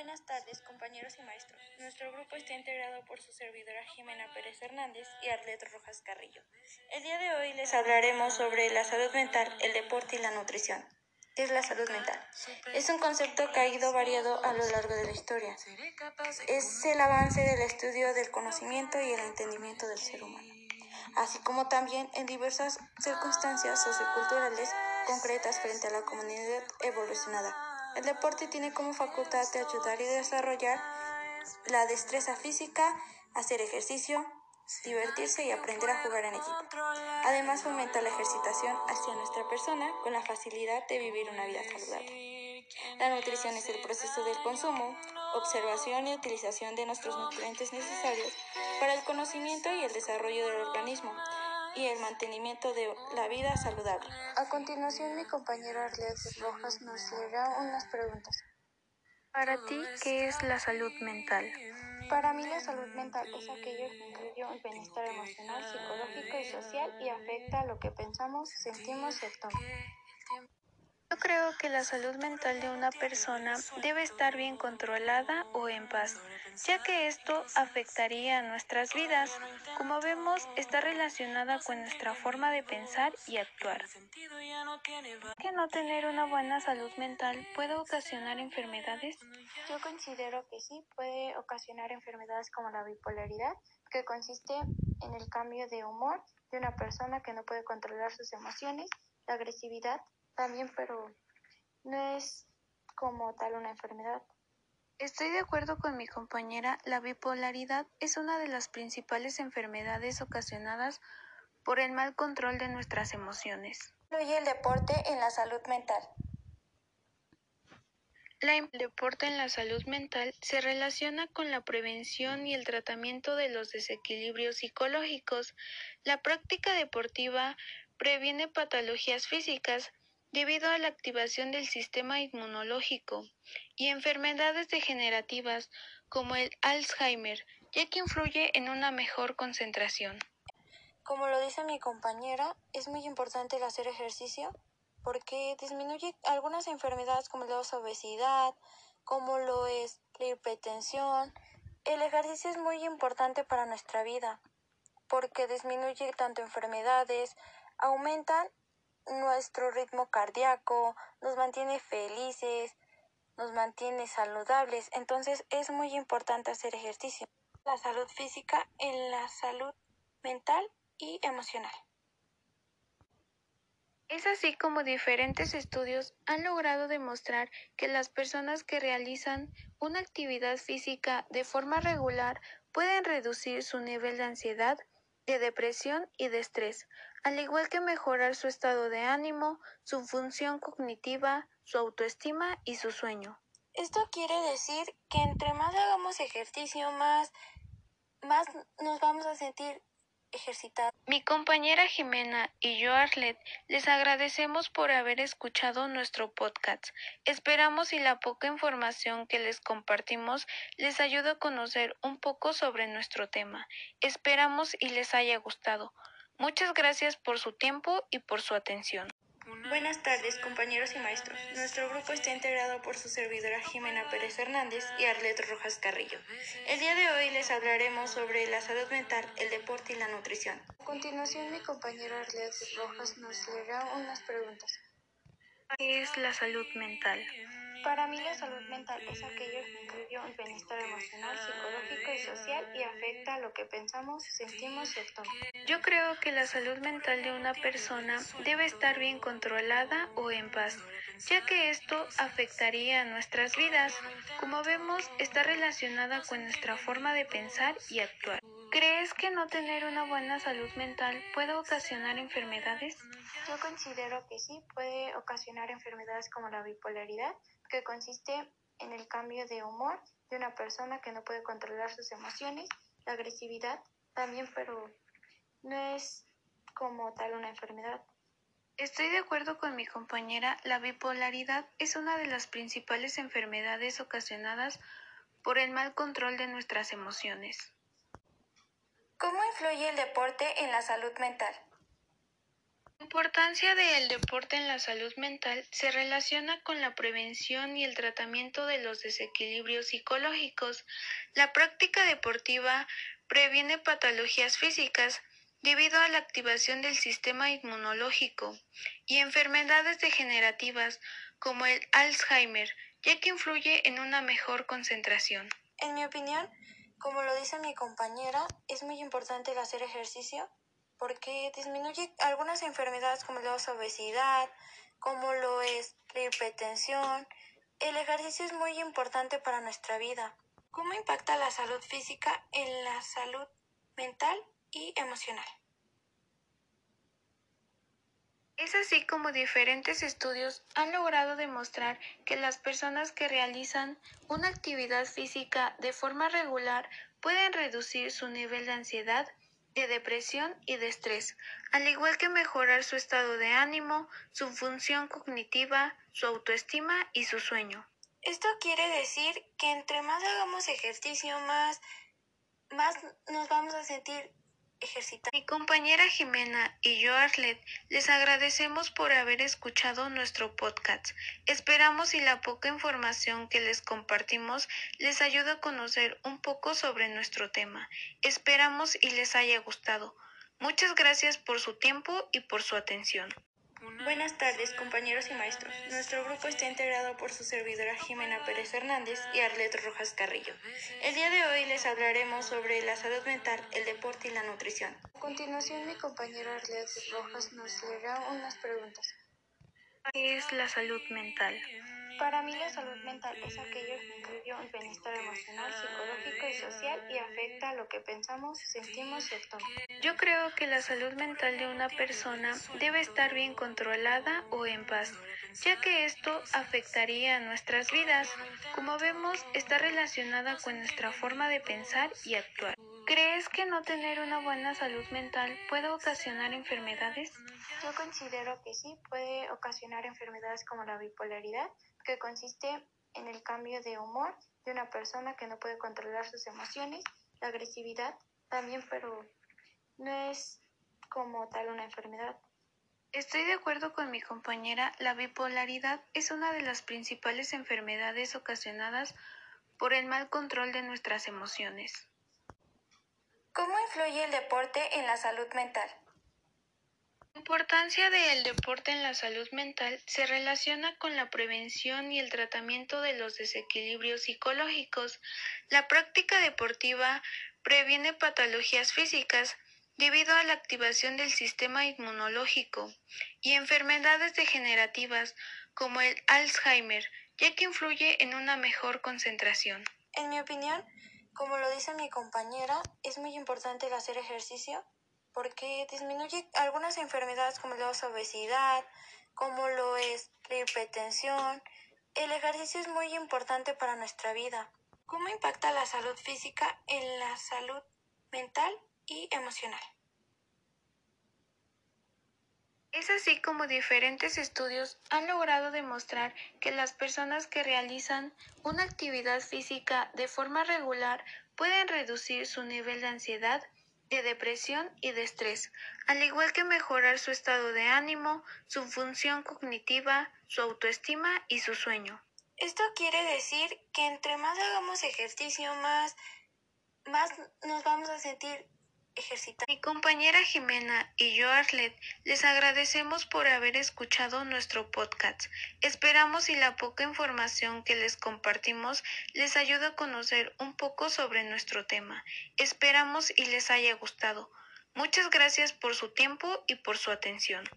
Buenas tardes, compañeros y maestros. Nuestro grupo está integrado por su servidora Jimena Pérez Hernández y Arlet Rojas Carrillo. El día de hoy les hablaremos sobre la salud mental, el deporte y la nutrición. ¿Qué es la salud mental? Es un concepto que ha ido variado a lo largo de la historia. Es el avance del estudio del conocimiento y el entendimiento del ser humano, así como también en diversas circunstancias socioculturales concretas frente a la comunidad evolucionada. El deporte tiene como facultad de ayudar y desarrollar la destreza física, hacer ejercicio, divertirse y aprender a jugar en equipo. Además fomenta la ejercitación hacia nuestra persona con la facilidad de vivir una vida saludable. La nutrición es el proceso del consumo, observación y utilización de nuestros nutrientes necesarios para el conocimiento y el desarrollo del organismo y el mantenimiento de la vida saludable. A continuación, mi compañera Arlet Rojas nos leerá unas preguntas. Para ti, ¿qué es la salud mental? Para mí la salud mental es aquello que incluye el bienestar emocional, psicológico y social y afecta a lo que pensamos, sentimos y actuamos. Creo que la salud mental de una persona debe estar bien controlada o en paz, ya que esto afectaría a nuestras vidas. Como vemos, está relacionada con nuestra forma de pensar y actuar. ¿Que no tener una buena salud mental puede ocasionar enfermedades? Yo considero que sí, puede ocasionar enfermedades como la bipolaridad, que consiste en el cambio de humor de una persona que no puede controlar sus emociones, la agresividad, también, pero no es como tal una enfermedad. Estoy de acuerdo con mi compañera, la bipolaridad es una de las principales enfermedades ocasionadas por el mal control de nuestras emociones. Incluye el deporte en la salud mental. El deporte en la salud mental se relaciona con la prevención y el tratamiento de los desequilibrios psicológicos. La práctica deportiva previene patologías físicas, debido a la activación del sistema inmunológico y enfermedades degenerativas como el Alzheimer, ya que influye en una mejor concentración. Como lo dice mi compañera, es muy importante el hacer ejercicio porque disminuye algunas enfermedades como la obesidad, como lo es la hipertensión. El ejercicio es muy importante para nuestra vida porque disminuye tanto enfermedades, aumentan nuestro ritmo cardíaco, nos mantiene felices, nos mantiene saludables. Entonces es muy importante hacer ejercicio. La salud física en la salud mental y emocional. Es así como diferentes estudios han logrado demostrar que las personas que realizan una actividad física de forma regular pueden reducir su nivel de ansiedad, de depresión y de estrés, al igual que mejorar su estado de ánimo, su función cognitiva, su autoestima y su sueño. Esto quiere decir que entre más hagamos ejercicio, más, más nos vamos a sentir ejercitados. Mi compañera Jimena y yo, Arlet, les agradecemos por haber escuchado nuestro podcast. Esperamos y la poca información que les compartimos les ayude a conocer un poco sobre nuestro tema. Esperamos y les haya gustado. Muchas gracias por su tiempo y por su atención. Buenas tardes, compañeros y maestros. Nuestro grupo está integrado por su servidora Jimena Pérez Hernández y Arlet Rojas Carrillo. El día de hoy les hablaremos sobre la salud mental, el deporte y la nutrición. A continuación, mi compañera Arlet Rojas nos leerá unas preguntas. ¿Qué es la salud mental? Para mí la salud mental es aquello que incluye el bienestar emocional, psicológico y social y afecta a lo que pensamos, sentimos y actuamos. Yo creo que la salud mental de una persona debe estar bien controlada o en paz, ya que esto afectaría a nuestras vidas. Como vemos, está relacionada con nuestra forma de pensar y actuar. ¿Crees que no tener una buena salud mental puede ocasionar enfermedades? Yo considero que sí, puede ocasionar enfermedades como la bipolaridad, que consiste en el cambio de humor de una persona que no puede controlar sus emociones, la agresividad también, pero no es como tal una enfermedad. Estoy de acuerdo con mi compañera, la bipolaridad es una de las principales enfermedades ocasionadas por el mal control de nuestras emociones. ¿Cómo influye el deporte en la salud mental? La importancia del deporte en la salud mental se relaciona con la prevención y el tratamiento de los desequilibrios psicológicos. La práctica deportiva previene patologías físicas debido a la activación del sistema inmunológico y enfermedades degenerativas como el Alzheimer, ya que influye en una mejor concentración. En mi opinión, como lo dice mi compañera, es muy importante el hacer ejercicio porque disminuye algunas enfermedades como la obesidad, como lo es la hipertensión. El ejercicio es muy importante para nuestra vida. ¿Cómo impacta la salud física en la salud mental y emocional? Es así como diferentes estudios han logrado demostrar que las personas que realizan una actividad física de forma regular pueden reducir su nivel de ansiedad, de depresión y de estrés, al igual que mejorar su estado de ánimo, su función cognitiva, su autoestima y su sueño. Esto quiere decir que entre más hagamos ejercicio, más, más nos vamos a sentir mi compañera Jimena y yo Arlet les agradecemos por haber escuchado nuestro podcast. Esperamos y la poca información que les compartimos les ayuda a conocer un poco sobre nuestro tema. Esperamos y les haya gustado. Muchas gracias por su tiempo y por su atención. Buenas tardes, compañeros y maestros. Nuestro grupo está integrado por su servidora Jimena Pérez Hernández y Arlet Rojas Carrillo. El día de hoy les hablaremos sobre la salud mental, el deporte y la nutrición. A continuación, mi compañera Arlet Rojas nos leerá unas preguntas. ¿Qué es la salud mental? Para mí la salud mental es aquello que incluye el bienestar emocional, psicológico y social y afecta a lo que pensamos, sentimos y actuamos. Yo creo que la salud mental de una persona debe estar bien controlada o en paz, ya que esto afectaría a nuestras vidas. Como vemos, está relacionada con nuestra forma de pensar y actuar. ¿Crees que no tener una buena salud mental puede ocasionar enfermedades? Yo considero que sí, puede ocasionar enfermedades como la bipolaridad, que consiste en el cambio de humor de una persona que no puede controlar sus emociones, la agresividad también, pero no es como tal una enfermedad. Estoy de acuerdo con mi compañera, la bipolaridad es una de las principales enfermedades ocasionadas por el mal control de nuestras emociones. ¿Cómo influye el deporte en la salud mental? La importancia del deporte en la salud mental se relaciona con la prevención y el tratamiento de los desequilibrios psicológicos. La práctica deportiva previene patologías físicas debido a la activación del sistema inmunológico y enfermedades degenerativas como el Alzheimer, ya que influye en una mejor concentración. En mi opinión, como lo dice mi compañera, es muy importante el hacer ejercicio porque disminuye algunas enfermedades como la obesidad, como lo es la hipertensión. El ejercicio es muy importante para nuestra vida. ¿Cómo impacta la salud física en la salud mental y emocional? Es así como diferentes estudios han logrado demostrar que las personas que realizan una actividad física de forma regular pueden reducir su nivel de ansiedad, de depresión y de estrés, al igual que mejorar su estado de ánimo, su función cognitiva, su autoestima y su sueño. Esto quiere decir que entre más hagamos ejercicio, más, más nos vamos a sentir mi compañera Jimena y yo Arlet les agradecemos por haber escuchado nuestro podcast. Esperamos y la poca información que les compartimos les ayuda a conocer un poco sobre nuestro tema. Esperamos y les haya gustado. Muchas gracias por su tiempo y por su atención.